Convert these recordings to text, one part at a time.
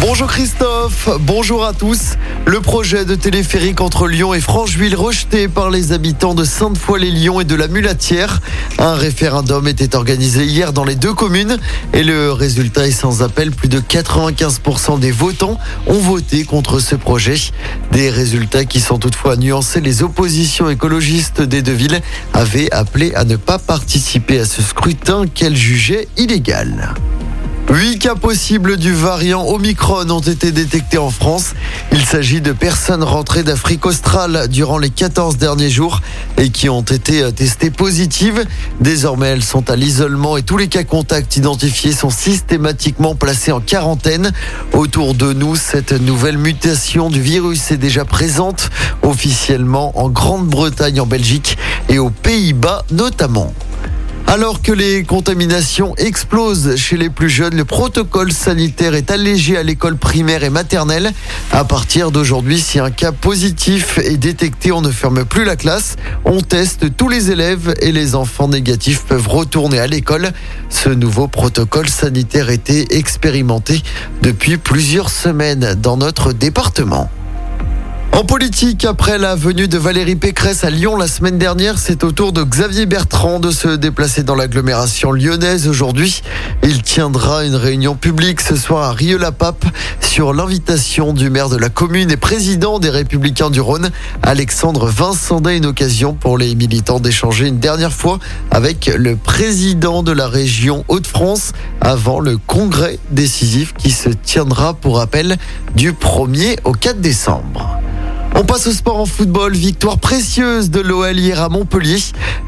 Bonjour Christophe, bonjour à tous. Le projet de téléphérique entre Lyon et Francheville rejeté par les habitants de Sainte-Foy-les-Lyons et de la Mulatière. Un référendum était organisé hier dans les deux communes et le résultat est sans appel. Plus de 95% des votants ont voté contre ce projet. Des résultats qui sont toutefois nuancés. Les oppositions écologistes des deux villes avaient appelé à ne pas participer à ce scrutin qu'elles jugeaient illégal. Huit cas possibles du variant Omicron ont été détectés en France. Il s'agit de personnes rentrées d'Afrique australe durant les 14 derniers jours et qui ont été testées positives. Désormais, elles sont à l'isolement et tous les cas contacts identifiés sont systématiquement placés en quarantaine. Autour de nous, cette nouvelle mutation du virus est déjà présente officiellement en Grande-Bretagne, en Belgique et aux Pays-Bas notamment. Alors que les contaminations explosent chez les plus jeunes, le protocole sanitaire est allégé à l'école primaire et maternelle. À partir d'aujourd'hui, si un cas positif est détecté, on ne ferme plus la classe. On teste tous les élèves et les enfants négatifs peuvent retourner à l'école. Ce nouveau protocole sanitaire était expérimenté depuis plusieurs semaines dans notre département. En politique, après la venue de Valérie Pécresse à Lyon la semaine dernière, c'est au tour de Xavier Bertrand de se déplacer dans l'agglomération lyonnaise aujourd'hui. Il tiendra une réunion publique ce soir à Rieux-la-Pape sur l'invitation du maire de la commune et président des Républicains du Rhône, Alexandre Vincendet, une occasion pour les militants d'échanger une dernière fois avec le président de la région Hauts-de-France avant le congrès décisif qui se tiendra pour rappel du 1er au 4 décembre. On passe au sport en football. Victoire précieuse de l'OL hier à Montpellier.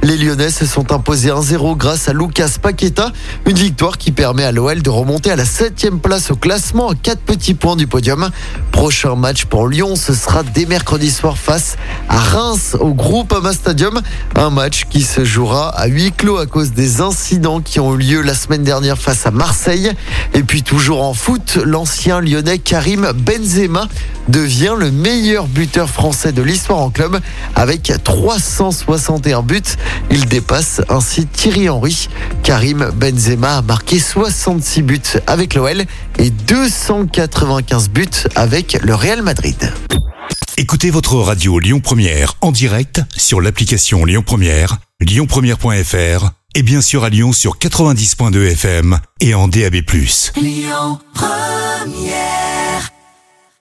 Les Lyonnais se sont imposés 1-0 grâce à Lucas Paqueta. Une victoire qui permet à l'OL de remonter à la 7 place au classement à 4 petits points du podium. Prochain match pour Lyon, ce sera dès mercredi soir face à Reims au groupe Ama Stadium. Un match qui se jouera à huis clos à cause des incidents qui ont eu lieu la semaine dernière face à Marseille. Et puis toujours en foot, l'ancien lyonnais Karim Benzema devient le meilleur buteur français de l'histoire en club avec 361 buts. Il dépasse ainsi Thierry Henry. Karim Benzema a marqué 66 buts avec l'OL et 295 buts avec le Real Madrid. Écoutez votre radio Lyon Première en direct sur l'application Lyon Première, lyonpremière.fr et bien sûr à Lyon sur 90.2 FM et en DAB+. Lyon Première